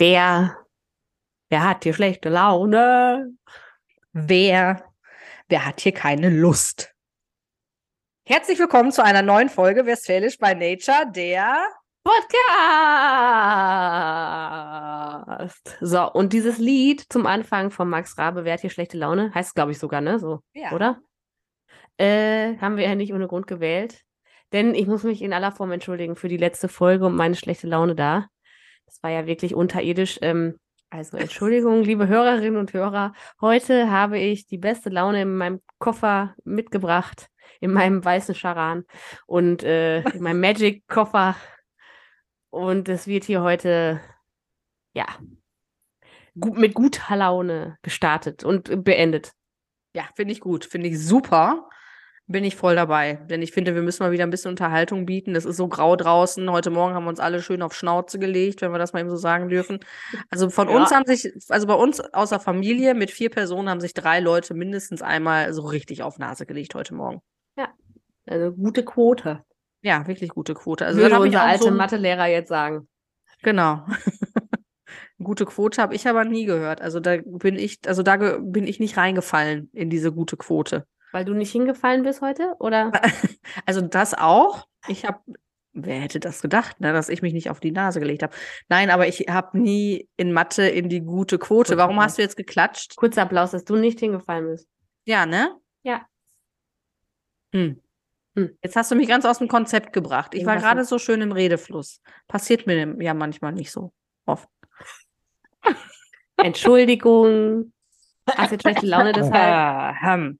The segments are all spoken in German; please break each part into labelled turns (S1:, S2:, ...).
S1: Der, wer hat hier schlechte Laune?
S2: Wer, wer hat hier keine Lust? Herzlich willkommen zu einer neuen Folge Westfälisch by Nature, der
S1: Podcast. So, und dieses Lied zum Anfang von Max Rabe, wer hat hier schlechte Laune? Heißt, glaube ich, sogar, ne? So,
S2: Ja.
S1: oder? Äh, haben wir ja nicht ohne Grund gewählt. Denn ich muss mich in aller Form entschuldigen für die letzte Folge und meine schlechte Laune da. Das war ja wirklich unterirdisch. Ähm, also Entschuldigung, liebe Hörerinnen und Hörer. Heute habe ich die beste Laune in meinem Koffer mitgebracht, in meinem weißen Charan und äh, in meinem Magic-Koffer. Und es wird hier heute, ja, gut, mit guter Laune gestartet und beendet.
S2: Ja, finde ich gut, finde ich super. Bin ich voll dabei. Denn ich finde, wir müssen mal wieder ein bisschen Unterhaltung bieten. Es ist so grau draußen. Heute Morgen haben wir uns alle schön auf Schnauze gelegt, wenn wir das mal eben so sagen dürfen. Also von
S1: Ja.
S2: uns haben sich, also bei uns außer Familie mit vier Personen haben sich drei Leute mindestens einmal so richtig auf Nase gelegt heute Morgen.
S1: Also gute Quote.
S2: Ja, wirklich gute Quote. Also
S1: Würde unser alter
S2: so
S1: Mathelehrer jetzt sagen.
S2: Genau. Gute Quote habe ich aber nie gehört. Also da bin ich, also da bin ich nicht reingefallen in diese gute Quote.
S1: Weil du nicht hingefallen bist heute? Oder?
S2: Also das auch. Ich habe, wer hätte das gedacht, ne, dass ich mich nicht auf die Nase gelegt habe. Nein, aber ich habe nie in Mathe in die gute Quote.
S1: Gute
S2: Warum hast du jetzt geklatscht?
S1: Kurzer Applaus, dass du nicht hingefallen bist.
S2: Ja, ne?
S1: Ja.
S2: Hm.
S1: Hm.
S2: Jetzt hast du mich ganz aus dem Konzept gebracht. Ich war gerade so schön im Redefluss. Passiert mir ja manchmal nicht so oft.
S1: Entschuldigung. Hast jetzt schlechte Laune deshalb?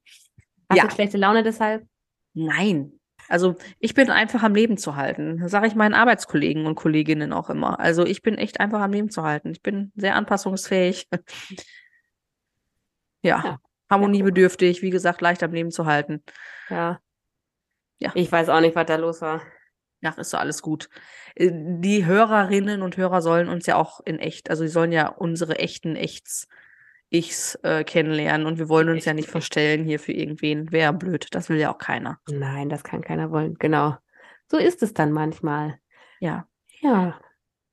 S1: Hast
S2: Ja.
S1: jetzt schlechte Laune deshalb?
S2: Nein. Also ich bin einfach am Leben zu halten. Das sage ich meinen Arbeitskollegen und Kolleginnen auch immer. Also ich bin echt einfach am Leben zu halten. Ich bin sehr anpassungsfähig. ja.
S1: Ja.
S2: Harmoniebedürftig, wie gesagt, leicht am Leben zu halten.
S1: Ja.
S2: Ja.
S1: Ich weiß auch nicht, was da los war.
S2: Ja, ist so alles gut. Äh, Die Hörerinnen und Hörer sollen uns ja auch in echt, also sie sollen ja unsere echten Echts, Ichs äh, kennenlernen und wir wollen uns ja nicht
S1: Ich.
S2: verstellen hier für irgendwen. Wäre blöd, das will ja auch keiner.
S1: Nein, das kann keiner wollen. Genau. So ist es dann manchmal.
S2: Ja.
S1: Ja.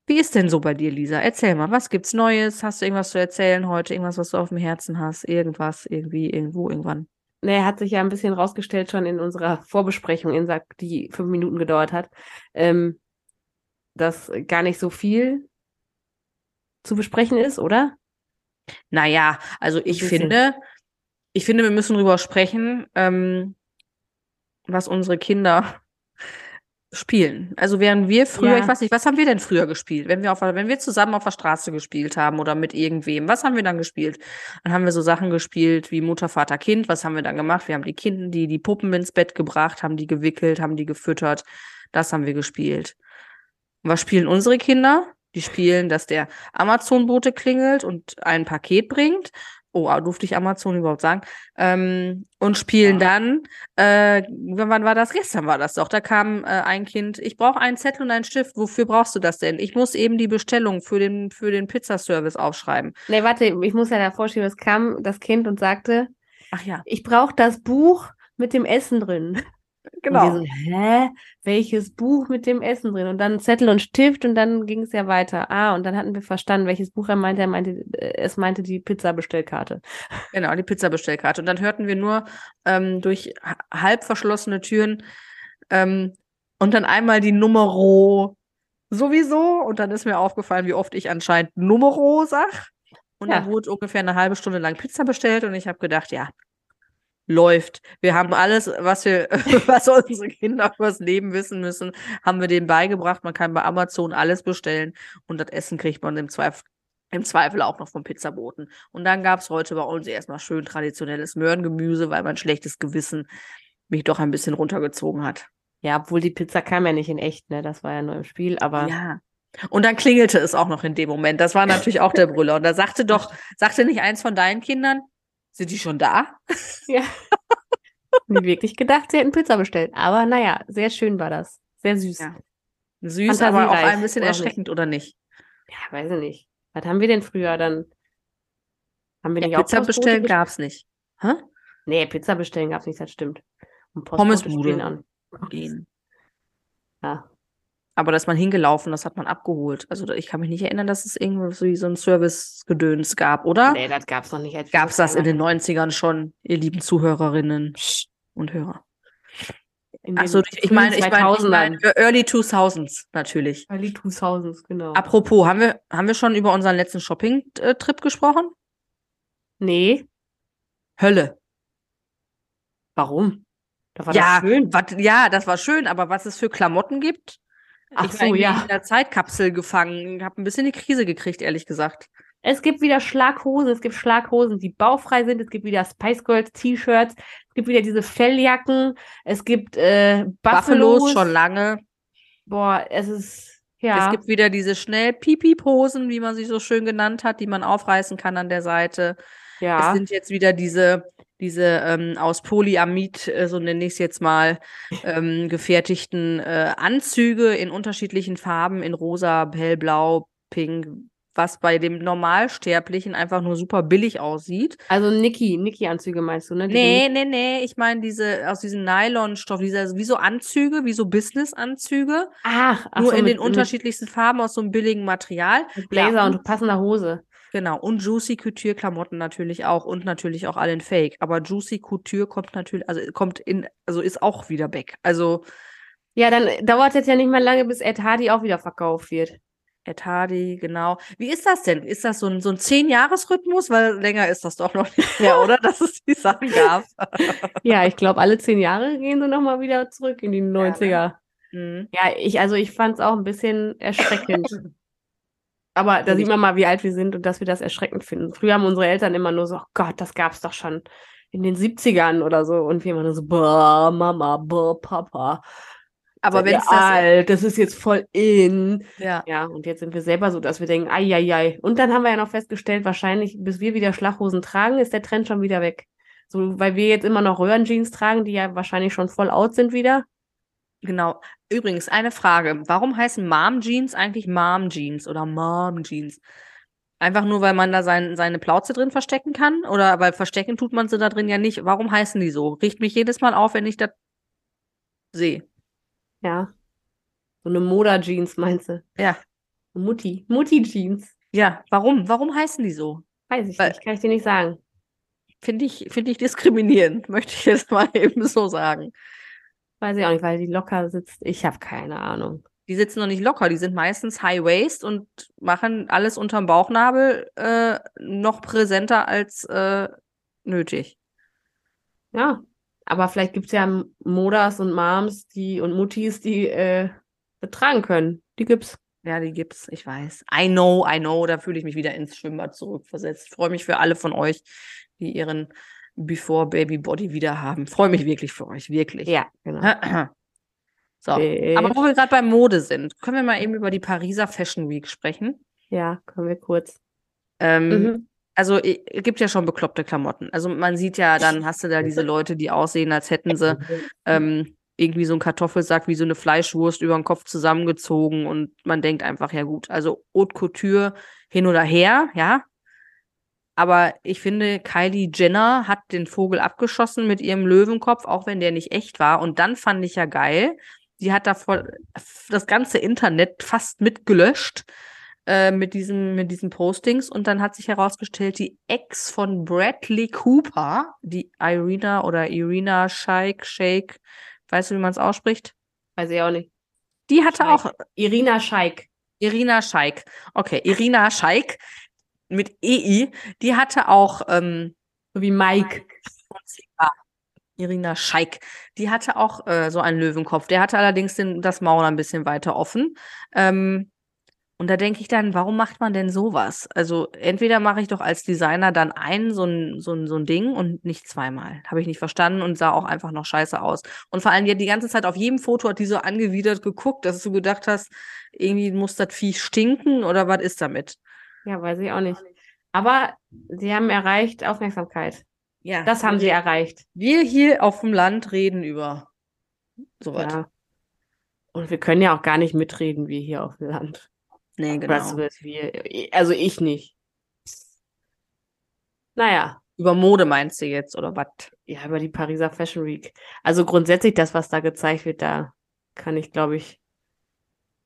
S2: Wie ist denn so bei dir, Lisa? Erzähl mal, was gibt's Neues? Hast du irgendwas zu erzählen heute? Irgendwas, was du auf dem Herzen hast? Irgendwas, irgendwie, irgendwo, irgendwann?
S1: Nee, hat sich ja ein bisschen rausgestellt schon in unserer Vorbesprechung, in, die fünf Minuten gedauert hat, ähm, dass gar nicht so viel zu besprechen ist, oder?
S2: Naja, also ich finde, ich finde, wir müssen drüber sprechen, ähm, was unsere Kinder spielen. Also während wir früher,
S1: Ja.
S2: ich weiß nicht, was haben wir denn früher gespielt? Wenn wir auf, wenn wir zusammen auf der Straße gespielt haben oder mit irgendwem, was haben wir dann gespielt? Dann haben wir so Sachen gespielt wie Mutter, Vater, Kind. Was haben wir dann gemacht? Wir haben die Kinder, die, die Puppen ins Bett gebracht, haben die gewickelt, haben die gefüttert. Das haben wir gespielt. Und was spielen unsere Kinder? Die spielen, dass der Amazon-Bote klingelt und ein Paket bringt. Oh, durfte ich Amazon überhaupt sagen? Ähm, und spielen
S1: Ja.
S2: dann, äh, wann war das? Gestern war das doch. Da kam äh, ein Kind, ich brauche einen Zettel und einen Stift. Wofür brauchst du das denn? Ich muss eben die Bestellung für den, für den Pizzaservice aufschreiben.
S1: Nee, warte, ich muss ja davor schieben, es kam das Kind und sagte,
S2: Ach ja,
S1: ich brauche das Buch mit dem Essen drin.
S2: Genau.
S1: Und wir so, hä? Welches Buch mit dem Essen drin? Und dann Zettel und Stift und dann ging es ja weiter. Ah, und dann hatten wir verstanden, welches Buch er meinte. Er meinte, äh, es meinte die Pizza-Bestellkarte.
S2: Genau, die Pizzabestellkarte. Und dann hörten wir nur ähm, durch ha- halb verschlossene Türen ähm, und dann einmal die Numero sowieso. Und dann ist mir aufgefallen, wie oft ich anscheinend Numero sag. Und dann
S1: Ja.
S2: wurde ungefähr eine halbe Stunde lang Pizza bestellt und ich habe gedacht, ja, läuft. Wir haben alles, was wir, was unsere Kinder übers Leben wissen müssen, haben wir denen beigebracht. Man kann bei Amazon alles bestellen und das Essen kriegt man im Zweifel, im Zweifel auch noch vom Pizzaboten. Und dann gab es heute bei uns erstmal schön traditionelles Möhrengemüse, weil mein schlechtes Gewissen mich doch ein bisschen runtergezogen hat.
S1: Ja, obwohl die Pizza kam ja nicht in echt, ne? Das war ja nur im Spiel, aber
S2: Ja. Und dann klingelte es auch noch in dem Moment. Das war natürlich auch der Brüller. Und da sagte doch, sagte nicht eins von deinen Kindern, sind die schon da?
S1: ja. Nie wirklich gedacht, sie hätten Pizza bestellt. Aber naja, sehr schön war das. Sehr süß.
S2: Ja. Süß, aber auch ein bisschen
S1: oder nicht?
S2: erschreckend, oder nicht?
S1: Ja, weiß ich nicht. Was haben wir denn früher dann? Haben wir
S2: Ja,
S1: nicht auch
S2: Pizza
S1: Postbote
S2: bestellen
S1: gespielt?
S2: gab's nicht. Hä?
S1: Nee, Pizza bestellen gab's nicht, das stimmt. Und
S2: Pommesbude.
S1: Postbote auch nicht.
S2: Gehen.
S1: Ja.
S2: Aber da ist man hingelaufen, das hat man abgeholt. Also ich kann mich nicht erinnern, dass es irgendwo so wie so ein Service-Gedöns gab, oder?
S1: Nee, das gab's noch nicht.
S2: Gab es das in den 90ern schon, ihr lieben Zuhörerinnen und Hörer? Achso, ich meine, ich meine, ich mein, Early 2000s natürlich.
S1: Early 2000s, genau.
S2: Apropos, haben wir, haben wir schon über unseren letzten Shopping-Trip gesprochen?
S1: Nee.
S2: Hölle.
S1: Warum?
S2: War ja, das schön. Wat, ja, das war schön, aber was es für Klamotten gibt?
S1: Ach ich so, ja.
S2: in der Zeitkapsel gefangen, habe ein bisschen die Krise gekriegt, ehrlich gesagt.
S1: Es gibt wieder Schlaghosen, es gibt Schlaghosen, die baufrei sind, es gibt wieder Spice Girls T-Shirts, es gibt wieder diese Felljacken, es gibt äh, Buffalos. Buffalos
S2: schon lange.
S1: Boah, es ist ja.
S2: Es gibt wieder diese schnell Pipi-Posen, wie man sie so schön genannt hat, die man aufreißen kann an der Seite. Ja. Es sind jetzt wieder diese diese ähm, aus Polyamid, äh, so nenne ich es jetzt mal, ähm, gefertigten äh, Anzüge in unterschiedlichen Farben, in rosa, hellblau, pink, was bei dem Normalsterblichen einfach nur super billig aussieht.
S1: Also Niki, Niki-Anzüge meinst du, ne?
S2: Die nee, nee, nee, ich meine diese aus diesem Nylonstoff, diese wie so Anzüge, wie so Business-Anzüge.
S1: Ach,
S2: ach Nur so, in mit, den unterschiedlichsten Farben aus so einem billigen Material.
S1: Mit Blazer ja, und, und passender Hose.
S2: Genau, und Juicy Couture Klamotten natürlich auch und natürlich auch allen Fake. Aber Juicy Couture kommt natürlich, also kommt in, also ist auch wieder back. Also.
S1: Ja, dann dauert es ja nicht mal lange, bis Ed Hardy auch wieder verkauft wird.
S2: Ed Hardy, genau. Wie ist das denn? Ist das so ein, so ein Zehn-Jahres-Rhythmus? Weil länger ist das doch noch nicht mehr, oder? Dass es die Sachen gab.
S1: ja, ich glaube, alle zehn Jahre gehen sie nochmal wieder zurück in die 90er. Ja, ne? mhm. ja ich, also ich fand es auch ein bisschen erschreckend. Aber da sieht man mal, wie alt wir sind und dass wir das erschreckend finden. Früher haben unsere Eltern immer nur so, oh Gott, das gab's doch schon in den 70ern oder so. Und wir immer nur so, boah, Mama, boah, Papa. Aber wenn es alt, das ist jetzt voll in.
S2: Ja.
S1: Ja, und jetzt sind wir selber so, dass wir denken, ai, ai, ai. Und dann haben wir ja noch festgestellt, wahrscheinlich, bis wir wieder Schlachhosen tragen, ist der Trend schon wieder weg. So, weil wir jetzt immer noch Röhrenjeans tragen, die ja wahrscheinlich schon voll out sind wieder.
S2: Genau. Übrigens, eine Frage. Warum heißen Mom Jeans eigentlich Mom Jeans oder Mom Jeans? Einfach nur, weil man da sein, seine Plauze drin verstecken kann? Oder weil verstecken tut man sie da drin ja nicht. Warum heißen die so? Riecht mich jedes Mal auf, wenn ich das sehe.
S1: Ja. So eine Moda-Jeans, meinst du?
S2: Ja.
S1: Mutti. Mutti-Jeans.
S2: Ja, warum? Warum heißen die so?
S1: Weiß ich weil, nicht, kann ich dir nicht sagen.
S2: Finde ich, find ich diskriminierend, möchte ich jetzt mal eben so sagen.
S1: Weiß ich auch nicht, weil die locker sitzt. Ich habe keine Ahnung.
S2: Die sitzen noch nicht locker, die sind meistens High Waist und machen alles unterm Bauchnabel äh, noch präsenter als äh, nötig.
S1: Ja, aber vielleicht gibt es ja Modas und Moms die, und Muttis, die äh, betragen können. Die gibt's.
S2: Ja, die gibt's, ich weiß. I know, I know, da fühle ich mich wieder ins Schwimmbad zurückversetzt. Ich freue mich für alle von euch, die ihren Before Baby Body wieder haben. Freue mich wirklich für euch, wirklich.
S1: Ja, genau.
S2: so, äh. aber wo wir gerade bei Mode sind, können wir mal eben über die Pariser Fashion Week sprechen?
S1: Ja, können wir kurz.
S2: Ähm, mhm. Also es gibt ja schon bekloppte Klamotten. Also man sieht ja, dann hast du da diese Leute, die aussehen, als hätten sie ähm, irgendwie so einen Kartoffelsack wie so eine Fleischwurst über den Kopf zusammengezogen und man denkt einfach, ja gut, also Haute Couture hin oder her, ja, aber ich finde, Kylie Jenner hat den Vogel abgeschossen mit ihrem Löwenkopf, auch wenn der nicht echt war. Und dann fand ich ja geil. Die hat da voll das ganze Internet fast mitgelöscht äh, mit, diesem, mit diesen Postings. Und dann hat sich herausgestellt, die Ex von Bradley Cooper, die Irina oder Irina Shayk, Shake, weißt du, wie man es ausspricht?
S1: Weiß ich auch nicht.
S2: Die hatte Scheik. auch.
S1: Irina Scheik.
S2: Irina Scheik. Okay, Irina Scheik mit EI, die hatte auch, ähm,
S1: so wie Mike.
S2: Irina Scheik, die hatte auch äh, so einen Löwenkopf. Der hatte allerdings den, das Maul ein bisschen weiter offen. Ähm, und da denke ich dann, warum macht man denn sowas? Also entweder mache ich doch als Designer dann ein so ein, so ein, so ein Ding und nicht zweimal. Habe ich nicht verstanden und sah auch einfach noch scheiße aus. Und vor allem, die hat die ganze Zeit auf jedem Foto hat die so angewidert geguckt, dass du gedacht hast, irgendwie muss das Vieh stinken oder was ist damit?
S1: Ja, weiß ich auch nicht. Aber sie haben erreicht Aufmerksamkeit.
S2: Ja.
S1: Das haben sie erreicht.
S2: Wir hier auf dem Land reden über sowas. Ja.
S1: Und wir können ja auch gar nicht mitreden, wie hier auf dem Land.
S2: Nee, genau. Was
S1: wir, also ich nicht. Naja.
S2: Über Mode meinst du jetzt, oder was?
S1: Ja, über die Pariser Fashion Week. Also grundsätzlich das, was da gezeigt wird, da kann ich, glaube ich,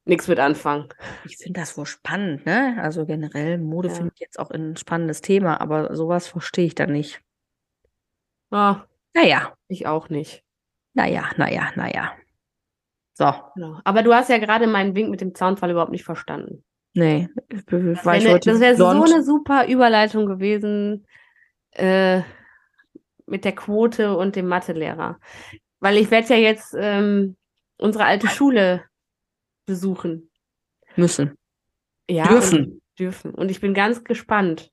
S1: nichts mit anfangen.
S2: Ich finde das wohl spannend, ne? Also generell, Mode
S1: Ja.
S2: finde ich jetzt auch ein spannendes Thema, aber sowas verstehe ich dann nicht.
S1: Ah,
S2: Naja,
S1: ich auch nicht.
S2: naja, naja, naja. So,
S1: Genau. Aber du hast ja gerade meinen Wink mit dem Zaunfall überhaupt nicht verstanden.
S2: nee, ich
S1: Das
S2: war ich
S1: wäre
S2: heute
S1: das wär so eine super Überleitung gewesen äh, mit der Quote und dem Mathelehrer. Weil ich werde ja jetzt ähm, unsere alte Schule besuchen.
S2: müssen.
S1: Ja,
S2: Dürfen.
S1: Dürfen. Und ich bin ganz gespannt.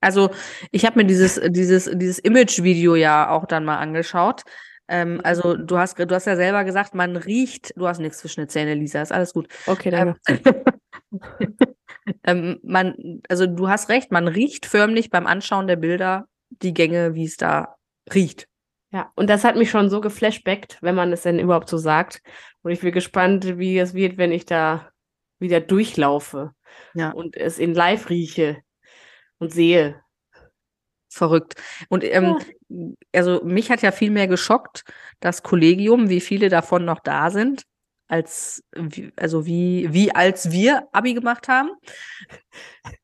S2: Also, ich habe mir dieses, dieses, dieses Image-Video ja auch dann mal angeschaut. Ähm, also, du hast, du hast ja selber gesagt, man riecht, du hast nichts zwischen den Zähnen, Lisa, ist alles gut.
S1: Okay,
S2: Ähm,
S1: danke.
S2: ähm, man, also du hast recht, man riecht förmlich beim Anschauen der Bilder die Gänge, wie es da riecht.
S1: Ja, und das hat mich schon so geflashbackt, wenn man es denn überhaupt so sagt. Und ich bin gespannt, wie es wird, wenn ich da wieder durchlaufe
S2: Ja.
S1: und es in live rieche und sehe.
S2: Verrückt. Und ähm, also mich hat ja viel mehr geschockt, das Kollegium, wie viele davon noch da sind, als wie, also wie, wie als wir Abi gemacht haben.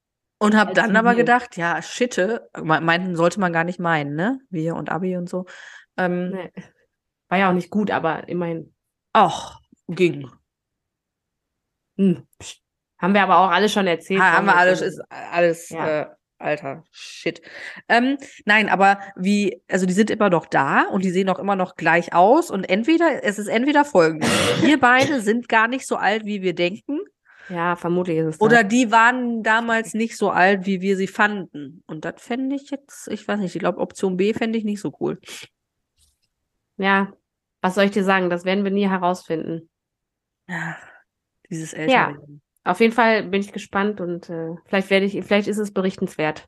S2: Und habe dann aber gedacht, ja, shitte, me- meinten sollte man gar nicht meinen, ne? Wir und Abi und so. Ähm,
S1: Nee. War ja auch nicht gut, aber immerhin.
S2: ach, ging.
S1: Hm. pst. Haben wir aber auch alle schon erzählt.
S2: Ha, haben wir alles, ist alles,
S1: Ja.
S2: äh, alter Shit. Ähm, nein, aber wie, also die sind immer noch da und die sehen auch immer noch gleich aus und entweder, es ist entweder folgendes. Wir beide sind gar nicht so alt, wie wir denken,
S1: Ja, vermutlich ist es
S2: oder
S1: das.
S2: die waren damals nicht so alt, wie wir sie fanden. Und das fände ich jetzt, ich weiß nicht, ich glaube, Option B fände ich nicht so cool.
S1: Ja, was soll ich dir sagen? Das werden wir nie herausfinden.
S2: Ja, dieses Älterwerden.
S1: Auf jeden Fall bin ich gespannt und äh, vielleicht werde ich, vielleicht ist es berichtenswert,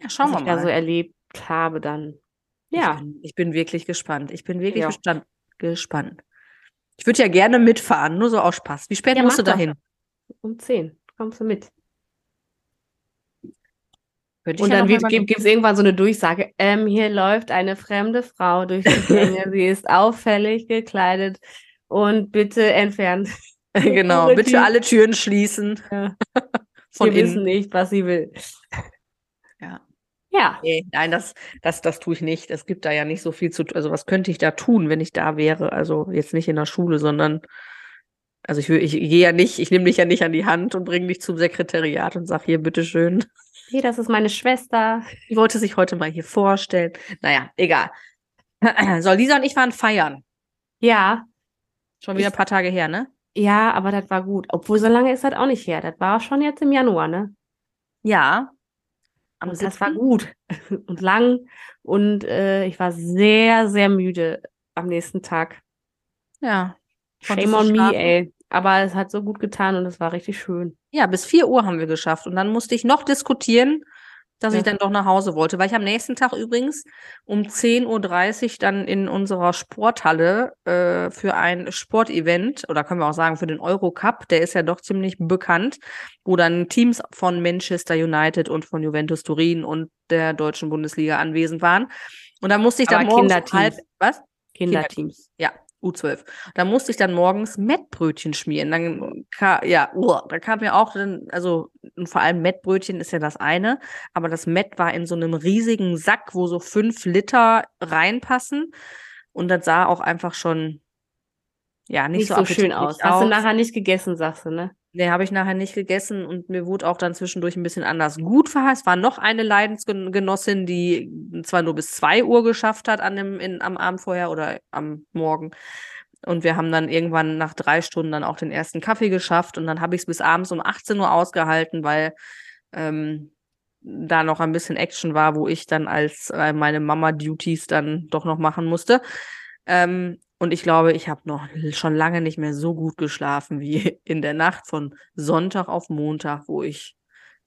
S2: Ja, schauen
S1: was
S2: wir
S1: ich da so
S2: mal.
S1: erlebt habe dann. Ja,
S2: Ich bin, ich bin wirklich gespannt. Ich bin wirklich
S1: Ja.
S2: gespannt. Ich würde ja gerne mitfahren, nur so aus Spaß. Wie spät
S1: Ja,
S2: musst du dahin?
S1: Um 10 kommst du mit.
S2: Könnte
S1: Und dann gibt es irgendwann so eine Durchsage, ähm, hier läuft eine fremde Frau durch die Gänge, sie ist auffällig gekleidet und bitte entfernt.
S2: Genau, bitte
S1: Tür-
S2: alle Türen schließen.
S1: Ja.
S2: Von
S1: Wir wissen
S2: innen.
S1: nicht, was sie will.
S2: Ja.
S1: Ja,
S2: Nee, nein, das, das, das tue ich nicht. Es gibt da ja nicht so viel zu tun. Also, was könnte ich da tun, wenn ich da wäre? Also, jetzt nicht in der Schule, sondern, also ich, ich gehe ja nicht, ich nehme dich ja nicht an die Hand und bringe dich zum Sekretariat und sage hier, bitteschön.
S1: hier, das ist meine Schwester.
S2: Die wollte sich heute mal hier vorstellen. Naja, egal. So, Lisa und ich waren feiern.
S1: Ja,
S2: Schon wieder
S1: Ich-
S2: ein paar Tage her, ne?
S1: ja, aber das war gut. Obwohl, so lange ist das auch nicht her. Das war schon jetzt im Januar, ne?
S2: Ja. Am
S1: Und das war
S2: 7..
S1: gut und lang. Und äh, ich war sehr, sehr müde am nächsten Tag.
S2: Ja.
S1: Shame on me, ey. Aber es hat so gut getan und es war richtig schön.
S2: Ja, bis 4 Uhr haben wir geschafft. Und dann musste ich noch diskutieren, dass ich
S1: Ja.
S2: dann doch nach Hause wollte. Weil ich am nächsten Tag übrigens um 10.30 Uhr dann in unserer Sporthalle äh, für ein Sportevent, oder können wir auch sagen für den Eurocup, der ist ja doch ziemlich bekannt, wo dann Teams von Manchester United und von Juventus Turin und der deutschen Bundesliga anwesend waren. Und da musste ich dann
S1: Aber
S2: morgens um
S1: Kinderteams.
S2: halb, was?
S1: Kinderteams.
S2: Ja, U12. Da musste ich dann morgens Mettbrötchen schmieren. Dann ka ja, uah, da kam mir auch dann, also vor allem Mettbrötchen ist ja das eine, aber das Mett war in so einem riesigen Sack, wo so fünf Liter reinpassen. Und das sah auch einfach schon, ja, nicht,
S1: Nicht
S2: so,
S1: so schön
S2: appetitlich
S1: aus. Hast
S2: aus.
S1: du nachher nicht gegessen, sagst du, ne?
S2: Nee, habe ich nachher nicht gegessen und mir wurde auch dann zwischendurch ein bisschen anders gut verheißt. War noch eine Leidensgenossin, die zwar nur bis zwei Uhr geschafft hat an dem, in, am Abend vorher oder am Morgen. Und wir haben dann irgendwann nach drei Stunden dann auch den ersten Kaffee geschafft und dann habe ich es bis abends um 18 Uhr ausgehalten, weil ähm, da noch ein bisschen Action war, wo ich dann als äh, meine Mama-Duties dann doch noch machen musste. Ähm, und ich glaube, ich habe noch schon lange nicht mehr so gut geschlafen wie in der Nacht von Sonntag auf Montag, wo ich,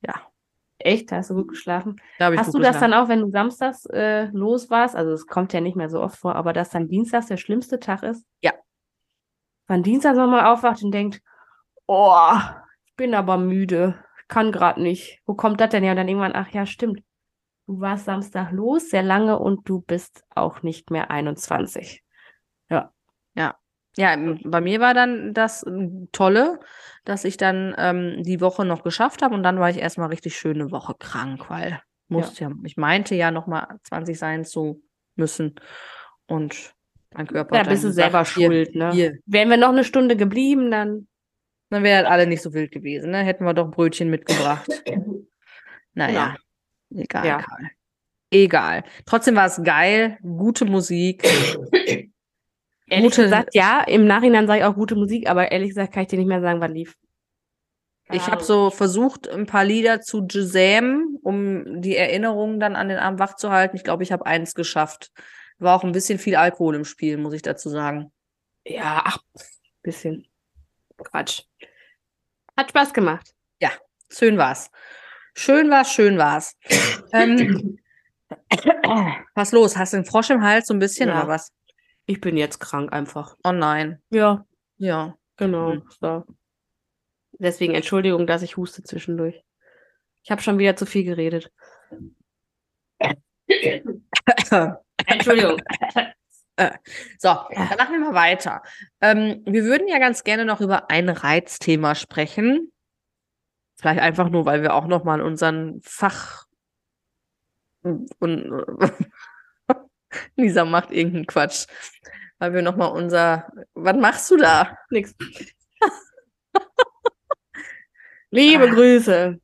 S2: ja,
S1: Echt? Hast du gut geschlafen? Hast
S2: gut
S1: du das
S2: geschlafen.
S1: dann auch, wenn du samstags äh, los warst? Also es kommt ja nicht mehr so oft vor, aber dass dann dienstags der schlimmste Tag ist?
S2: Ja.
S1: Man dienstags nochmal aufwacht und denkt, oh, ich bin aber müde, kann gerade nicht. Wo kommt das denn her? Und dann irgendwann, ach ja, stimmt. Du warst Samstag los, sehr lange und du bist auch nicht mehr 21.
S2: Ja, m- bei mir war dann das ähm, Tolle, dass ich dann ähm, die Woche noch geschafft habe und dann war ich erstmal richtig schöne Woche krank, weil musste ja. ich meinte ja nochmal 20 sein zu müssen und mein Körper
S1: Ja, bist du selber
S2: hier,
S1: schuld, ne?
S2: Hier.
S1: Wären wir noch eine Stunde geblieben, dann.
S2: Dann wären alle nicht so wild gewesen, ne? Hätten wir doch Brötchen mitgebracht. Naja, egal,
S1: Ja.
S2: Egal. Trotzdem war es geil, gute Musik.
S1: Ehrlich
S2: Gute-
S1: gesagt, ja, im Nachhinein sage ich auch gute Musik, aber ehrlich gesagt kann ich dir nicht mehr sagen, was lief.
S2: Ich habe so versucht, ein paar Lieder zu jazzam, um die Erinnerungen dann an den Abend wach zu halten. Ich glaube, ich habe eins geschafft. War auch ein bisschen viel Alkohol im Spiel, muss ich dazu sagen.
S1: Ja, ach, bisschen Quatsch. Hat Spaß gemacht.
S2: Schön war's. Schön war's, schön war's. ähm, was los? Hast du einen Frosch im Hals so ein bisschen
S1: Ja.
S2: oder was?
S1: Ich bin jetzt krank einfach.
S2: Oh nein.
S1: Ja,
S2: Ja.
S1: genau.
S2: Mhm.
S1: So. Deswegen Entschuldigung, dass ich huste zwischendurch. Ich habe schon wieder zu viel geredet. Entschuldigung.
S2: So, dann machen wir mal weiter. Ähm, wir würden ja ganz gerne noch über ein Reizthema sprechen. Vielleicht einfach nur, weil wir auch noch mal unseren Fach und Lisa macht irgendeinen Quatsch. Weil wir noch mal unser Was machst du da?
S1: Nix. Liebe
S2: Ah.
S1: Grüße.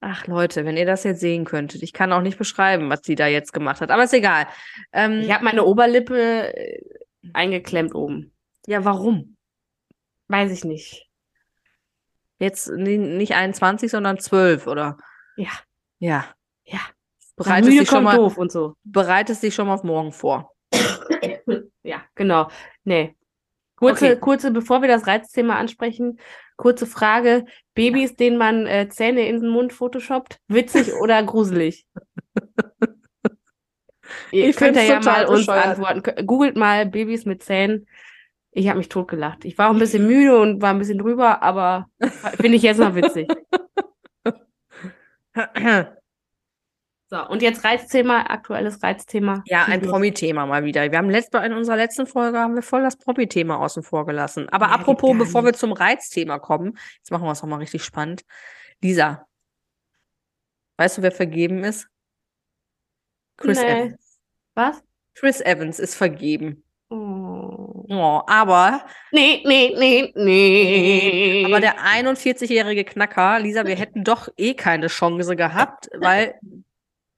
S2: Ach Leute, wenn ihr das jetzt sehen könntet. Ich kann auch nicht beschreiben, was sie da jetzt gemacht hat, aber ist egal. Ähm,
S1: Ich habe meine Oberlippe äh, eingeklemmt oben.
S2: ja, warum?
S1: Weiß ich nicht.
S2: Jetzt ni- nicht 21, sondern 12, oder?
S1: Ja.
S2: Ja.
S1: Ja.
S2: Bereitest dich schon mal,
S1: doof und so.
S2: bereitest dich schon mal auf morgen vor.
S1: Ja, genau. Nee. Kurze,
S2: Okay.
S1: kurze, bevor wir das Reizthema ansprechen, kurze Frage. Babys, denen man äh, Zähne in den Mund photoshoppt, witzig oder gruselig? Ihr
S2: Ich
S1: könnt ja mal uns
S2: bescheuert.
S1: antworten. Googelt mal Babys mit Zähnen. Ich habe mich totgelacht. Ich war auch ein bisschen müde und war ein bisschen drüber, aber finde ich jetzt noch witzig. So, und jetzt Reizthema, aktuelles Reizthema.
S2: Ja, ein. Promi-Thema mal wieder. Wir haben letzt, in unserer letzten Folge haben wir voll das Promi-Thema außen vor gelassen. Aber
S1: Ja,
S2: apropos, bevor wir zum Reizthema kommen, jetzt machen wir es nochmal richtig spannend. Lisa, weißt du, wer vergeben ist? Chris
S1: Nee.
S2: Evans.
S1: Was?
S2: Chris Evans ist vergeben.
S1: Oh.
S2: Oh, aber,
S1: Nee, nee, nee, nee.
S2: aber der 41-jährige Knacker, Lisa, wir hätten doch eh keine Chance gehabt, weil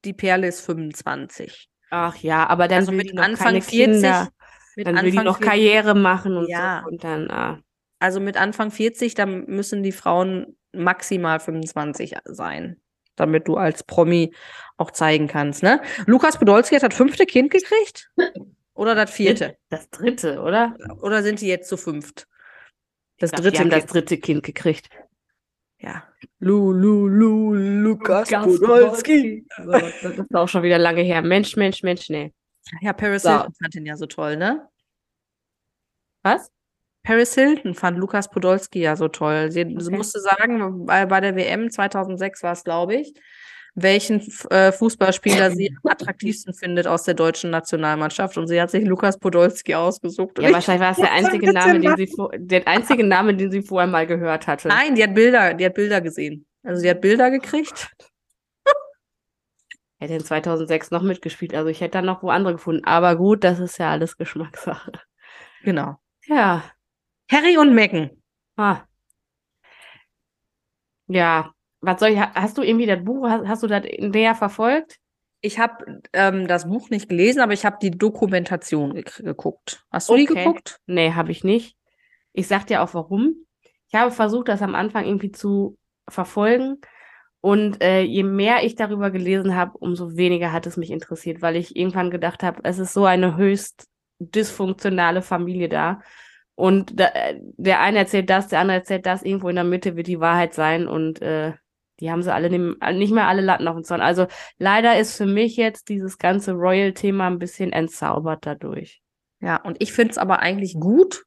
S2: die Perle ist 25.
S1: Ach ja, aber dann
S2: Also
S1: will
S2: mit
S1: die noch
S2: Anfang
S1: keine
S2: 40,
S1: Kinder.
S2: Mit
S1: Dann will die
S2: Anfang
S1: noch
S2: 40
S1: Karriere machen und
S2: Ja.
S1: so. Und dann, ah.
S2: Also mit Anfang 40, dann müssen die Frauen maximal 25 sein, damit du als Promi auch zeigen kannst, ne? Lukas Podolski hat das fünfte Kind gekriegt? Oder das vierte?
S1: Das dritte, oder?
S2: Oder sind die jetzt zu fünft? Das
S1: dachte,
S2: dritte
S1: das dritte Kind gekriegt.
S2: Ja. Lu, Lu, Lu, Lukas
S1: Lukas
S2: Podolski.
S1: So, das ist auch schon wieder lange her. Mensch, Mensch, Mensch, nee.
S2: Ja, Paris
S1: So.
S2: Hilton fand ihn ja so toll, ne?
S1: Was?
S2: Paris Hilton fand Lukas Podolski ja so toll. Sie, sie
S1: Okay.
S2: musste sagen, bei, bei der WM 2006 war es, glaube ich, welchen äh, Fußballspieler sie am attraktivsten findet aus der deutschen Nationalmannschaft. Und sie hat sich Lukas Podolski ausgesucht.
S1: Ja,
S2: ich
S1: wahrscheinlich war es der einzige Name, den sie der einzige Name, den sie vorher mal gehört hatte.
S2: Nein, die hat Bilder, die hat Bilder gesehen. Also sie hat Bilder gekriegt.
S1: Hätte in 2006 noch mitgespielt. Also ich hätte dann noch wo andere gefunden. Aber gut, das ist ja alles Geschmackssache.
S2: Genau.
S1: Ja.
S2: Harry und Meghan.
S1: Ah. Ja. Was soll ich, ha- hast du irgendwie das Buch, hast, hast du das näher verfolgt?
S2: Ich habe ähm, das Buch nicht gelesen, aber ich habe die Dokumentation gek- geguckt. Hast du die
S1: Okay.
S2: geguckt?
S1: Nee, habe ich nicht. Ich sag dir auch warum. Ich habe versucht, das am Anfang irgendwie zu verfolgen. Und äh, je mehr ich darüber gelesen habe, umso weniger hat es mich interessiert, weil ich irgendwann gedacht habe, es ist so eine höchst dysfunktionale Familie da. Und da, äh, der eine erzählt das, der andere erzählt das, irgendwo in der Mitte wird die Wahrheit sein und äh, die haben sie alle nicht, nicht mehr alle Latten auf dem Zaun. Also leider ist für mich jetzt dieses ganze Royal-Thema ein bisschen entzaubert dadurch.
S2: Ja, und ich finde es aber eigentlich gut.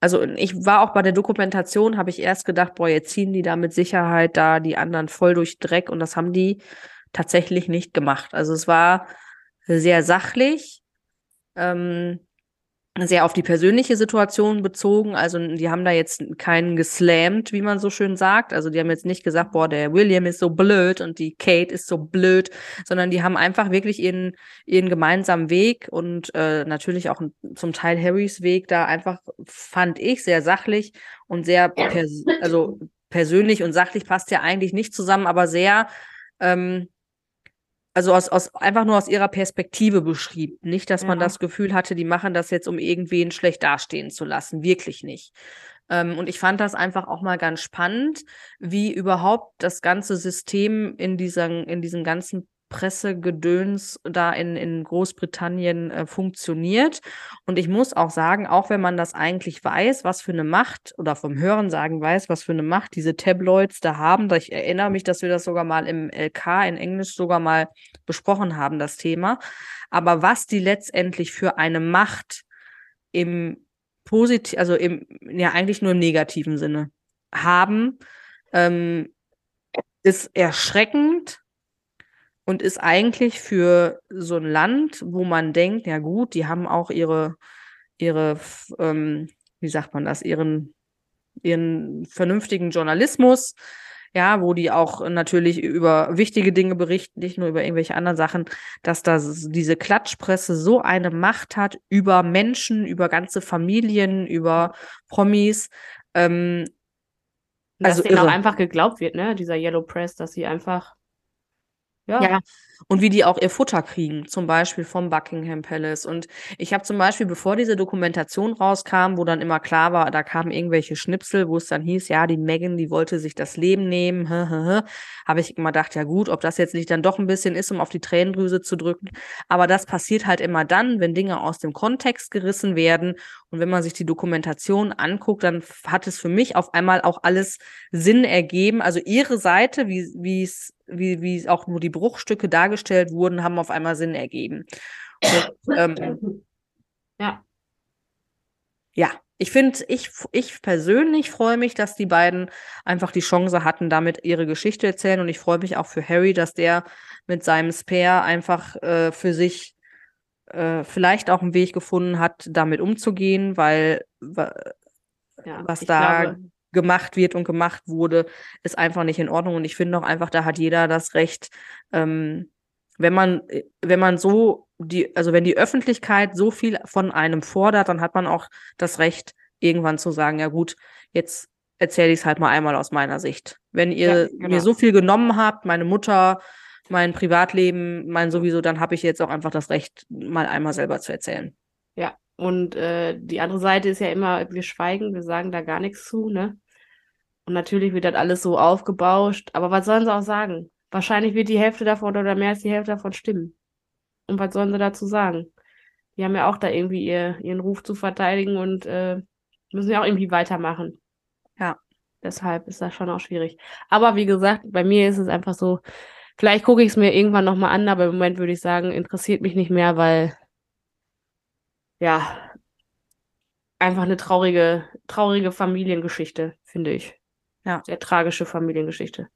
S2: Also ich war auch bei der Dokumentation, habe ich erst gedacht, boah, jetzt ziehen die da mit Sicherheit da die anderen voll durch Dreck und das haben die tatsächlich nicht gemacht. Also es war sehr sachlich. Ähm, sehr auf die persönliche Situation bezogen. Also die haben da jetzt keinen geslammt, wie man so schön sagt. Also die haben jetzt nicht gesagt, boah, der William ist so blöd und die Kate ist so blöd, sondern die haben einfach wirklich ihren, ihren gemeinsamen Weg und äh, natürlich auch zum Teil Harrys Weg da einfach, fand ich, sehr sachlich und sehr pers also persönlich und sachlich passt ja eigentlich nicht zusammen, aber sehr ähm, also aus, aus, einfach nur aus ihrer Perspektive beschrieben. Nicht, dass ja. man das Gefühl hatte, die machen das jetzt, um irgendwen schlecht dastehen zu lassen. Wirklich nicht. Ähm, und ich fand das einfach auch mal ganz spannend, wie überhaupt das ganze System in diesem, in diesem ganzen Pressegedöns da in, in Großbritannien äh, funktioniert. Und ich muss auch sagen, auch wenn man das eigentlich weiß, was für eine Macht oder vom Hören sagen weiß, was für eine Macht diese Tabloids da haben, ich erinnere mich, dass wir das sogar mal im LK in Englisch sogar mal besprochen haben, das Thema. Aber was die letztendlich für eine Macht im positiv, also im, ja, eigentlich nur im negativen Sinne haben, ähm, ist erschreckend und ist eigentlich für so ein Land, wo man denkt, ja gut, die haben auch ihre, ihre, ähm, wie sagt man das, ihren, ihren vernünftigen Journalismus, ja, wo die auch natürlich über wichtige Dinge berichten, nicht nur über irgendwelche anderen Sachen, dass das diese Klatschpresse so eine Macht hat über Menschen, über ganze Familien, über Promis. Ähm,
S1: dass also denen auch einfach geglaubt wird, ne, dieser Yellow Press, dass sie einfach
S2: ja. ja. Und wie die auch ihr Futter kriegen, zum Beispiel vom Buckingham Palace. Und ich habe zum Beispiel, bevor diese Dokumentation rauskam, wo dann immer klar war, da kamen irgendwelche Schnipsel, wo es dann hieß, ja, die Megan, die wollte sich das Leben nehmen, habe ich immer gedacht, ja gut, ob das jetzt nicht dann doch ein bisschen ist, um auf die Tränendrüse zu drücken. Aber das passiert halt immer dann, wenn Dinge aus dem Kontext gerissen werden. Und wenn man sich die Dokumentation anguckt, dann hat es für mich auf einmal auch alles Sinn ergeben. Also ihre Seite, wie wie es wie, wie auch nur die Bruchstücke dargestellt wurden, haben auf einmal Sinn ergeben. Und, ähm, ja. Ja, ich finde, ich, ich persönlich freue mich, dass die beiden einfach die Chance hatten, damit ihre Geschichte erzählen. Und ich freue mich auch für Harry, dass der mit seinem Spare einfach äh, für sich äh, vielleicht auch einen Weg gefunden hat, damit umzugehen, weil ja, was da glaube, gemacht wird und gemacht wurde, ist einfach nicht in Ordnung. Und ich finde auch einfach, da hat jeder das Recht, ähm, wenn man, wenn man so die, also wenn die Öffentlichkeit so viel von einem fordert, dann hat man auch das Recht, irgendwann zu sagen, ja gut, jetzt erzähle ich es halt mal einmal aus meiner Sicht. Wenn ihr ja, genau. mir so viel genommen habt, meine Mutter, mein Privatleben, mein sowieso, dann habe ich jetzt auch einfach das Recht, mal einmal selber zu erzählen.
S1: Ja, und äh, die andere Seite ist ja immer, wir schweigen, wir sagen da gar nichts zu, ne? Und natürlich wird das alles so aufgebauscht. Aber was sollen sie auch sagen? Wahrscheinlich wird die Hälfte davon oder mehr als die Hälfte davon stimmen. Und was sollen sie dazu sagen? Die haben ja auch da irgendwie ihr, ihren Ruf zu verteidigen und äh, müssen ja auch irgendwie weitermachen. Ja. Deshalb ist das schon auch schwierig. Aber wie gesagt, bei mir ist es einfach so, vielleicht gucke ich es mir irgendwann nochmal an, aber im Moment würde ich sagen, interessiert mich nicht mehr, weil ja, einfach eine traurige, traurige Familiengeschichte, finde ich. Ja. Sehr tragische Familiengeschichte.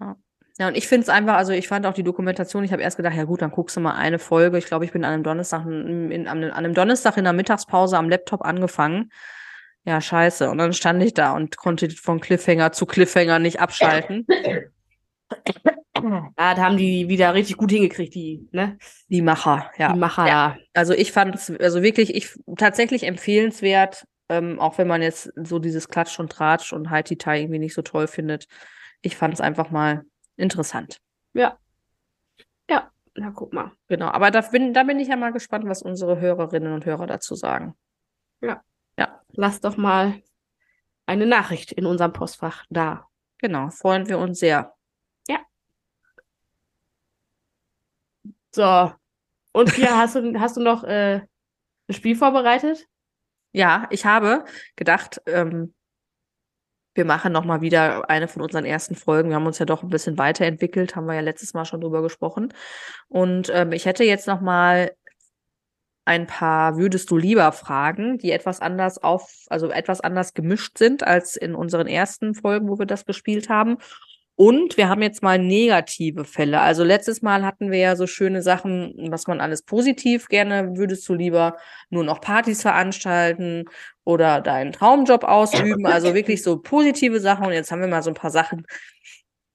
S2: Ja. Ja, und ich finde es einfach, also ich fand auch die Dokumentation, ich habe erst gedacht, ja gut, dann guckst du mal eine Folge. Ich glaube, ich bin an einem Donnerstag, in, in, an einem Donnerstag in der Mittagspause am Laptop angefangen. Ja, scheiße. Und dann stand ich da und konnte von Cliffhanger zu Cliffhanger nicht abschalten.
S1: Ja, da haben die wieder richtig gut hingekriegt, die, ne?
S2: Die Macher, ja.
S1: Die Macher, ja.
S2: Also ich fand es, also wirklich, ich tatsächlich empfehlenswert, ähm, auch wenn man jetzt so dieses Klatsch und Tratsch und Haiti Tai irgendwie nicht so toll findet. Ich fand es einfach mal interessant.
S1: Ja. Ja, na guck mal.
S2: Genau, aber da bin, da bin ich ja mal gespannt, was unsere Hörerinnen und Hörer dazu sagen.
S1: Ja. Ja. Lass doch mal eine Nachricht in unserem Postfach da.
S2: Genau, freuen wir uns sehr.
S1: Ja. So. Und Pia, hast du, hast du noch äh, ein Spiel vorbereitet?
S2: Ja, ich habe gedacht, ähm, wir machen nochmal wieder eine von unseren ersten Folgen. Wir haben uns ja doch ein bisschen weiterentwickelt, haben wir ja letztes Mal schon drüber gesprochen. Und ähm, ich hätte jetzt nochmal ein paar würdest du lieber Fragen, die etwas anders auf, also etwas anders gemischt sind als in unseren ersten Folgen, wo wir das gespielt haben. Und wir haben jetzt mal negative Fälle. Also letztes Mal hatten wir ja so schöne Sachen, was man alles positiv gerne würdest du lieber nur noch Partys veranstalten oder deinen Traumjob ausüben. Also wirklich so positive Sachen. Und jetzt haben wir mal so ein paar Sachen,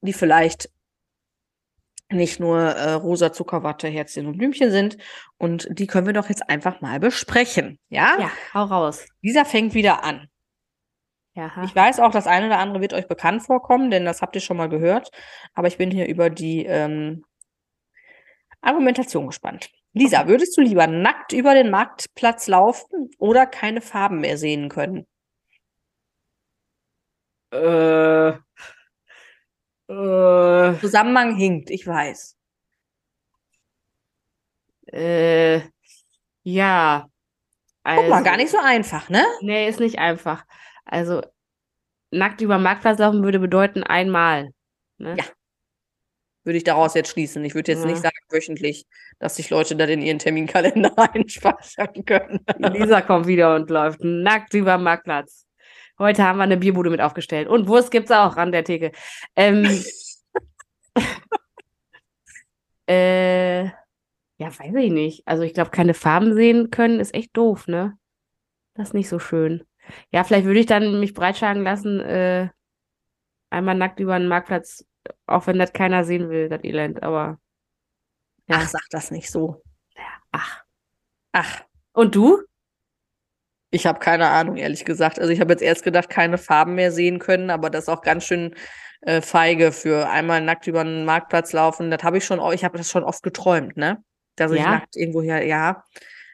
S2: die vielleicht nicht nur äh, rosa Zuckerwatte, Herzchen und Blümchen sind. Und die können wir doch jetzt einfach mal besprechen. Ja?
S1: Ja, hau raus.
S2: Dieser fängt wieder an.
S1: Ja.
S2: Ich weiß auch, das eine oder andere wird euch bekannt vorkommen, denn das habt ihr schon mal gehört. Aber ich bin hier über die ähm, Argumentation gespannt. Lisa, würdest du lieber nackt über den Marktplatz laufen oder keine Farben mehr sehen können?
S1: Äh, äh,
S2: Zusammenhang hinkt, ich weiß.
S1: äh, ja.
S2: Guck mal,
S1: Also,
S2: gar nicht so einfach, ne?
S1: nee, ist nicht einfach. Also, nackt über den Marktplatz laufen würde bedeuten einmal. Ne?
S2: Ja. Würde ich daraus jetzt schließen. Ich würde jetzt nicht
S1: Ja.
S2: sagen wöchentlich, dass sich Leute das in ihren Terminkalender einspeichern können.
S1: Lisa kommt wieder und läuft nackt über den Marktplatz. Heute haben wir eine Bierbude mit aufgestellt. Und Wurst gibt's auch an der Theke. Ähm, äh, ja, weiß ich nicht. Also ich glaube, keine Farben sehen können, ist echt doof, ne? Das ist nicht so schön. Ja, vielleicht würde ich dann mich breitschlagen lassen, äh, einmal nackt über den Marktplatz, auch wenn das keiner sehen will, das Elend. Aber ja,
S2: Ach, sag das nicht so.
S1: ach.
S2: Ach,
S1: Und du?
S2: ich habe keine Ahnung, ehrlich gesagt. Also ich habe jetzt erst gedacht, keine Farben mehr sehen können, aber das ist auch ganz schön äh, feige für einmal nackt über den Marktplatz laufen. Das habe ich schon, ich habe das schon oft geträumt, ne? Dass ich
S1: Ja?
S2: nackt irgendwo hier, ja,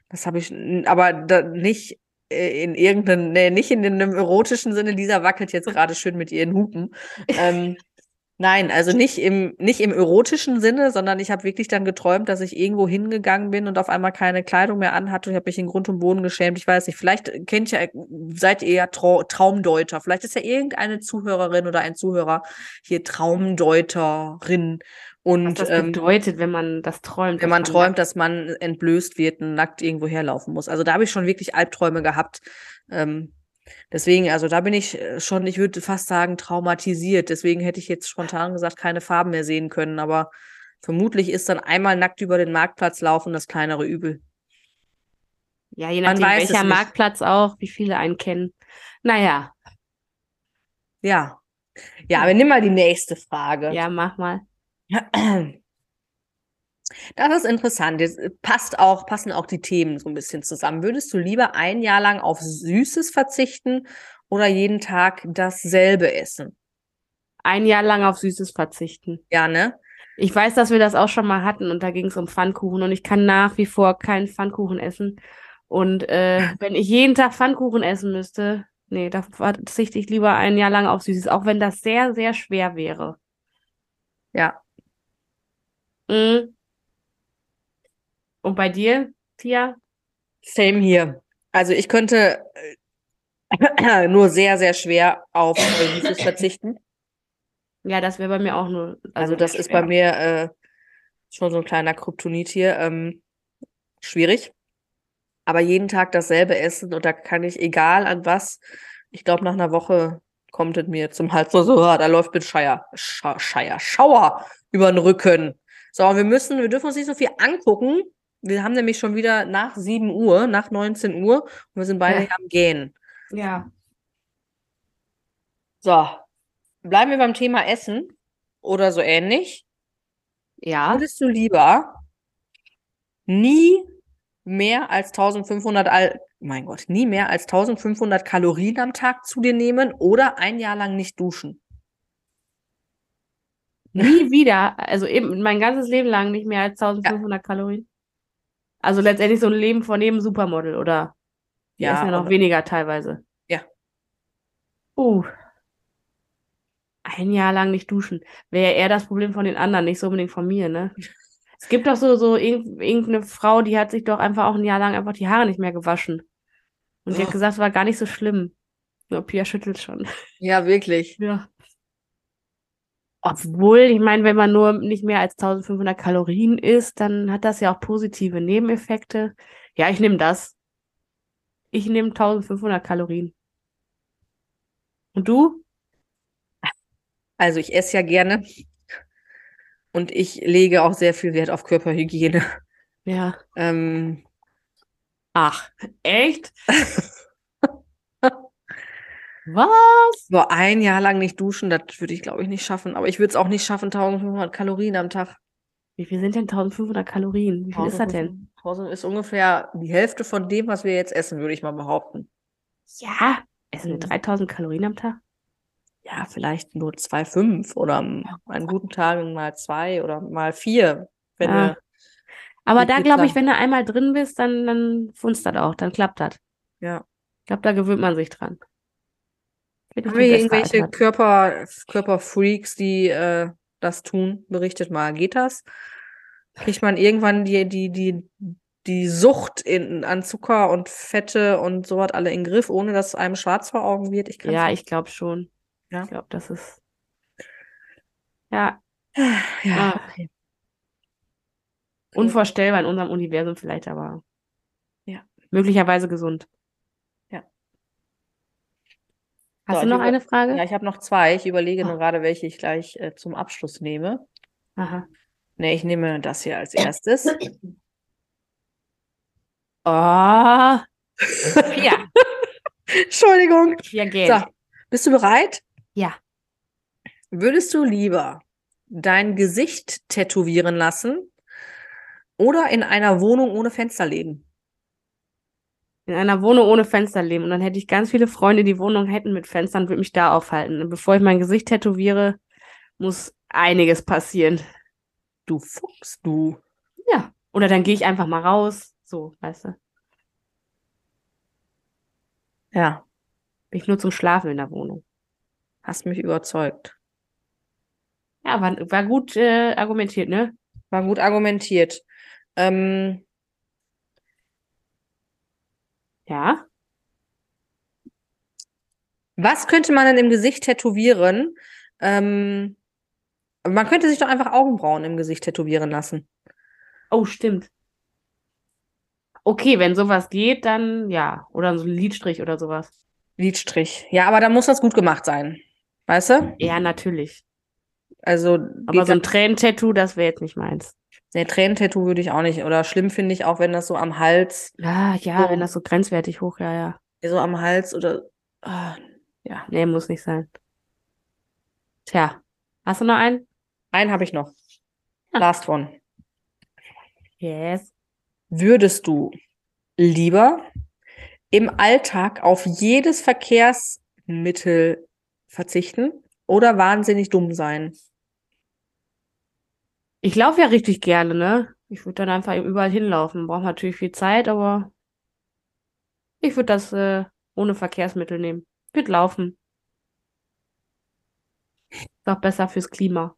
S2: das habe ich, aber da, nicht in irgendeinem, nee, nicht in einem erotischen Sinne. Lisa wackelt jetzt gerade schön mit ihren Hupen. Ähm, Nein, also nicht im, nicht im erotischen Sinne, sondern ich habe wirklich dann geträumt, dass ich irgendwo hingegangen bin und auf einmal keine Kleidung mehr anhatte und ich habe mich in Grund und Boden geschämt. Ich weiß nicht, vielleicht kennt ihr, seid ihr ja Trau Traumdeuter. Vielleicht ist ja irgendeine Zuhörerin oder ein Zuhörer hier Traumdeuterin.
S1: Was
S2: Und
S1: das
S2: ähm,
S1: bedeutet, wenn man das träumt.
S2: wenn
S1: dass
S2: man träumt, dass man entblößt wird und nackt irgendwo herlaufen muss. Also da habe ich schon wirklich Albträume gehabt. Ähm, deswegen, also da bin ich äh, schon, ich würde fast sagen, traumatisiert. Deswegen hätte ich jetzt spontan gesagt, keine Farben mehr sehen können. Aber vermutlich ist dann einmal nackt über den Marktplatz laufen das kleinere Übel.
S1: Ja, je
S2: Man
S1: nachdem, welcher. Marktplatz auch, wie viele einen kennen. Naja,
S2: Ja. Ja, aber nimm mal die nächste Frage.
S1: ja, mach mal.
S2: Das ist interessant. Jetzt äh, passt auch, passen auch die Themen so ein bisschen zusammen. Würdest du lieber ein Jahr lang auf Süßes verzichten oder jeden Tag dasselbe essen?
S1: Ein Jahr lang auf Süßes verzichten.
S2: Ja, ne?
S1: Ich weiß, dass wir das auch schon mal hatten und da ging es um Pfannkuchen und ich kann nach wie vor keinen Pfannkuchen essen. Und äh, wenn ich jeden Tag Pfannkuchen essen müsste, nee, da verzichte ich lieber ein Jahr lang auf Süßes, auch wenn das sehr, sehr schwer wäre.
S2: Ja.
S1: Mhm. Und bei dir, Tia?
S2: Same hier. Also ich könnte äh, nur sehr, sehr schwer auf Süßes verzichten.
S1: Ja, das wäre bei mir auch nur.
S2: Also
S1: sehr
S2: das ist
S1: schwer.
S2: bei mir äh, schon so ein kleiner Kryptonit hier. Ähm, schwierig. Aber jeden Tag dasselbe essen und da kann ich, egal an was, ich glaube, nach einer Woche kommt es mir zum Hals so, so da läuft mit Scheier, Scheier, Schauer über den Rücken. So, und wir müssen, wir dürfen uns nicht so viel angucken. Wir haben nämlich schon wieder nach 7 Uhr, nach 19 Uhr und wir sind beide
S1: Ja.
S2: hier am Gehen.
S1: Ja.
S2: So, bleiben wir beim Thema Essen oder so ähnlich.
S1: Ja.
S2: Würdest du lieber nie mehr als 1500, Al mein Gott, nie mehr als 1500 Kalorien am Tag zu dir nehmen oder ein Jahr lang nicht duschen?
S1: Nie wieder, also eben mein ganzes Leben lang nicht mehr als 1500 Kalorien. Also letztendlich so ein Leben von jedem Supermodel, oder?
S2: Ja,
S1: ja noch weniger teilweise.
S2: Ja.
S1: Uh. Ein Jahr lang nicht duschen. Wäre ja eher das Problem von den anderen, nicht so unbedingt von mir, ne? Es gibt doch so, so irg irgendeine Frau, die hat sich doch einfach auch ein Jahr lang einfach die Haare nicht mehr gewaschen. Und die hat
S2: Oh.
S1: gesagt, es war gar nicht so schlimm. Ja, Pia schüttelt schon.
S2: Ja, wirklich.
S1: Ja. Obwohl, ich meine, wenn man nur nicht mehr als 1500 Kalorien isst, dann hat das ja auch positive Nebeneffekte. Ja, ich nehme das. Ich nehme 1500 Kalorien. Und du?
S2: Also ich esse ja gerne und ich lege auch sehr viel Wert auf Körperhygiene.
S1: Ja.
S2: Ähm,
S1: Ach, echt? Was?
S2: so ein Jahr lang nicht duschen, das würde ich, glaube ich, nicht schaffen. Aber ich würde es auch nicht schaffen, 1500 Kalorien am Tag.
S1: Wie viel sind denn 1500 Kalorien? Wie viel ist das denn?
S2: 1000 ist ungefähr die Hälfte von dem, was wir jetzt essen, würde ich mal behaupten.
S1: Ja. Essen wir
S2: Mhm.
S1: 3000 Kalorien am Tag?
S2: Ja, vielleicht nur 2,5 oder an guten Tagen mal zwei oder mal vier. Wenn
S1: Ja.
S2: wir,
S1: Aber da glaube ich, wenn du einmal drin bist, dann, dann funzt das auch, dann klappt das.
S2: ja.
S1: Ich glaube, da gewöhnt man sich dran.
S2: Haben wir irgendwelche. Körper, Körperfreaks, die äh, das tun? Berichtet mal. Geht das? Kriegt man irgendwann die, die, die, die Sucht in, an Zucker und Fette und sowas alle in den Griff, ohne dass einem schwarz vor Augen wird? Ich
S1: Ja,
S2: nicht.
S1: ich glaube schon.
S2: Ja.
S1: Ich glaube, das ist. Ja,
S2: Ja.
S1: ah, okay. unvorstellbar in unserem Universum vielleicht, aber
S2: Ja.
S1: möglicherweise gesund.
S2: Ja.
S1: Hast
S2: So,
S1: du noch eine Frage?
S2: Ja, ich habe noch zwei. Ich überlege
S1: Ah.
S2: nur gerade, welche ich gleich äh, zum Abschluss nehme.
S1: Aha.
S2: Ne, ich nehme das hier als erstes.
S1: Oh. Ja,
S2: Entschuldigung.
S1: ja, Geld.
S2: So, bist du bereit?
S1: Ja.
S2: Würdest du lieber dein Gesicht tätowieren lassen oder in einer Wohnung ohne Fenster leben?
S1: In einer Wohnung ohne Fenster leben. Und dann hätte ich ganz viele Freunde, die Wohnungen hätten mit Fenstern, würde mich da aufhalten. Und bevor ich mein Gesicht tätowiere, muss einiges passieren.
S2: Du Fuchs, du.
S1: Ja. Oder dann gehe ich einfach mal raus. So, weißt du.
S2: Ja,
S1: Bin ich nur zum Schlafen in der Wohnung.
S2: hast mich überzeugt.
S1: Ja, war, war gut äh, argumentiert, ne?
S2: War gut argumentiert. Ähm,
S1: Ja.
S2: was könnte man denn im Gesicht tätowieren? Ähm, man könnte sich doch einfach Augenbrauen im Gesicht tätowieren lassen.
S1: Oh, stimmt. Okay, wenn sowas geht, dann ja. Oder so ein Lidstrich oder sowas.
S2: Lidstrich. Ja, aber da muss das gut gemacht sein. Weißt du?
S1: Ja, natürlich.
S2: Also
S1: Aber so ein Tränentattoo, das wäre jetzt nicht meins.
S2: Nee, Tränentattoo würde ich auch nicht. Oder schlimm finde ich auch, wenn das so am Hals,
S1: Ja, ja,
S2: So.
S1: wenn das so grenzwertig hoch, ja, ja.
S2: so am Hals oder ah, ja.
S1: Nee, muss nicht sein. Tja, hast du noch einen?
S2: Einen habe ich noch.
S1: Ja.
S2: Last one.
S1: Yes.
S2: Würdest du lieber im Alltag auf jedes Verkehrsmittel verzichten oder wahnsinnig dumm sein?
S1: Ich laufe ja richtig gerne, ne? Ich würde dann einfach überall hinlaufen. Braucht natürlich viel Zeit, aber ich würde das äh, ohne Verkehrsmittel nehmen. Ich würde laufen. Ist auch besser fürs Klima.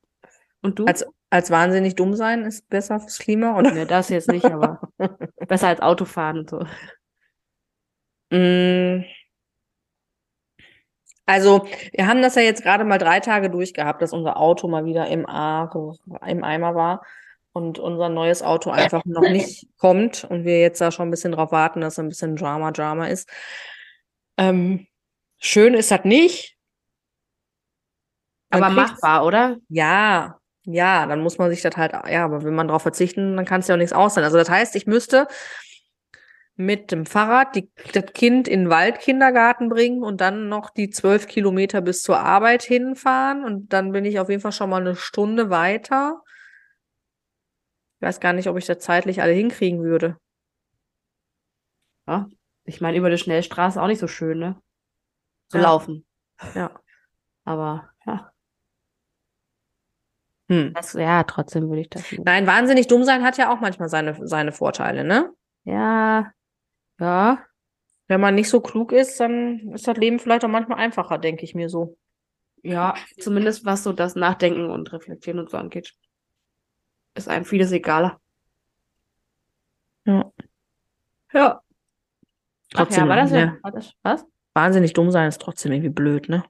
S1: Und du?
S2: Als, als wahnsinnig dumm sein ist besser fürs Klima, oder?
S1: Ne, das jetzt nicht, aber besser als Autofahren und so.
S2: Mm. Also, wir haben das ja jetzt gerade mal drei Tage durchgehabt, dass unser Auto mal wieder im, A im Eimer war und unser neues Auto einfach noch nicht kommt und wir jetzt da schon ein bisschen drauf warten, dass ein bisschen Drama, Drama ist. Ähm, schön ist das nicht. Man
S1: Aber machbar, oder?
S2: Ja, ja, dann muss man sich das halt, ja, aber wenn man drauf verzichten, dann kann es ja auch nichts aussehen. Also das heißt, ich müsste mit dem Fahrrad die, das Kind in den Waldkindergarten bringen und dann noch die zwölf Kilometer bis zur Arbeit hinfahren und dann bin ich auf jeden Fall schon mal eine Stunde weiter. Ich weiß gar nicht, ob ich das zeitlich alle hinkriegen würde.
S1: Ja. Ich meine, über die Schnellstraße auch nicht so schön, ne? So
S2: Ja.
S1: laufen.
S2: Ja.
S1: Aber ja,
S2: Hm.
S1: das, ja, trotzdem würde ich das.
S2: Nein, wahnsinnig dumm sein hat ja auch manchmal seine, seine Vorteile, ne?
S1: Ja, ja,
S2: Wenn man nicht so klug ist, dann ist das Leben vielleicht auch manchmal einfacher, denke ich mir so.
S1: ja, zumindest was so das Nachdenken und Reflektieren und so angeht, ist einem vieles egaler.
S2: Ja.
S1: Ja. Ach
S2: Trotzdem,
S1: ja, war das ja,
S2: ja.
S1: war das, was?
S2: wahnsinnig dumm sein ist trotzdem irgendwie blöd, ne?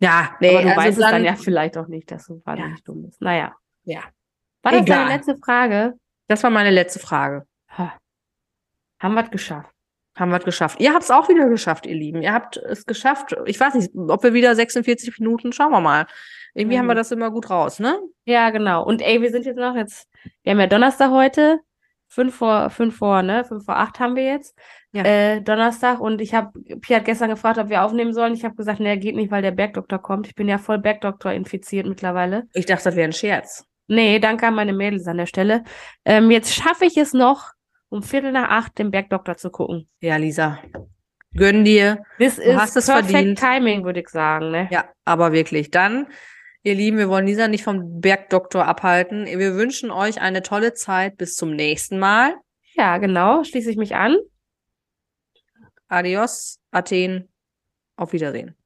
S2: Ja, nee,
S1: Aber du
S2: also
S1: weißt es dann
S2: dann-
S1: ja vielleicht auch nicht, dass du wahnsinnig dumm bist. Naja.
S2: Ja.
S1: War das
S2: Egal.
S1: deine letzte Frage?
S2: Das war meine letzte Frage.
S1: Ha. Haben wir es geschafft.
S2: haben wir es geschafft. Ihr habt es auch wieder geschafft, ihr Lieben. Ihr habt es geschafft. Ich weiß nicht, ob wir wieder 46 Minuten, schauen wir mal. Irgendwie
S1: Ja,
S2: haben wir
S1: gut.
S2: das immer gut raus, ne?
S1: Ja, genau. Und ey, wir sind jetzt noch jetzt, wir haben ja Donnerstag heute, fünf vor, fünf vor, ne? Fünf vor acht haben wir jetzt.
S2: Ja.
S1: Äh, Donnerstag und ich habe, Pia hat gestern gefragt, ob wir aufnehmen sollen. Ich habe gesagt, nee, geht nicht, weil der Bergdoktor kommt. Ich bin ja voll Bergdoktor infiziert mittlerweile.
S2: Ich dachte, das wäre ein Scherz.
S1: Nee, danke an meine Mädels an der Stelle. Ähm, jetzt schaffe ich es noch, um Viertel nach acht den Bergdoktor zu gucken.
S2: Ja, Lisa. Gönn dir.
S1: Das
S2: Du hast es verdient.
S1: Timing, würde ich sagen, ne?
S2: Ja, aber wirklich. Dann, ihr Lieben, wir wollen Lisa nicht vom Bergdoktor abhalten. Wir wünschen euch eine tolle Zeit. Bis zum nächsten Mal.
S1: Ja, genau. Schließe ich mich an.
S2: Adios, Athen. Auf Wiedersehen.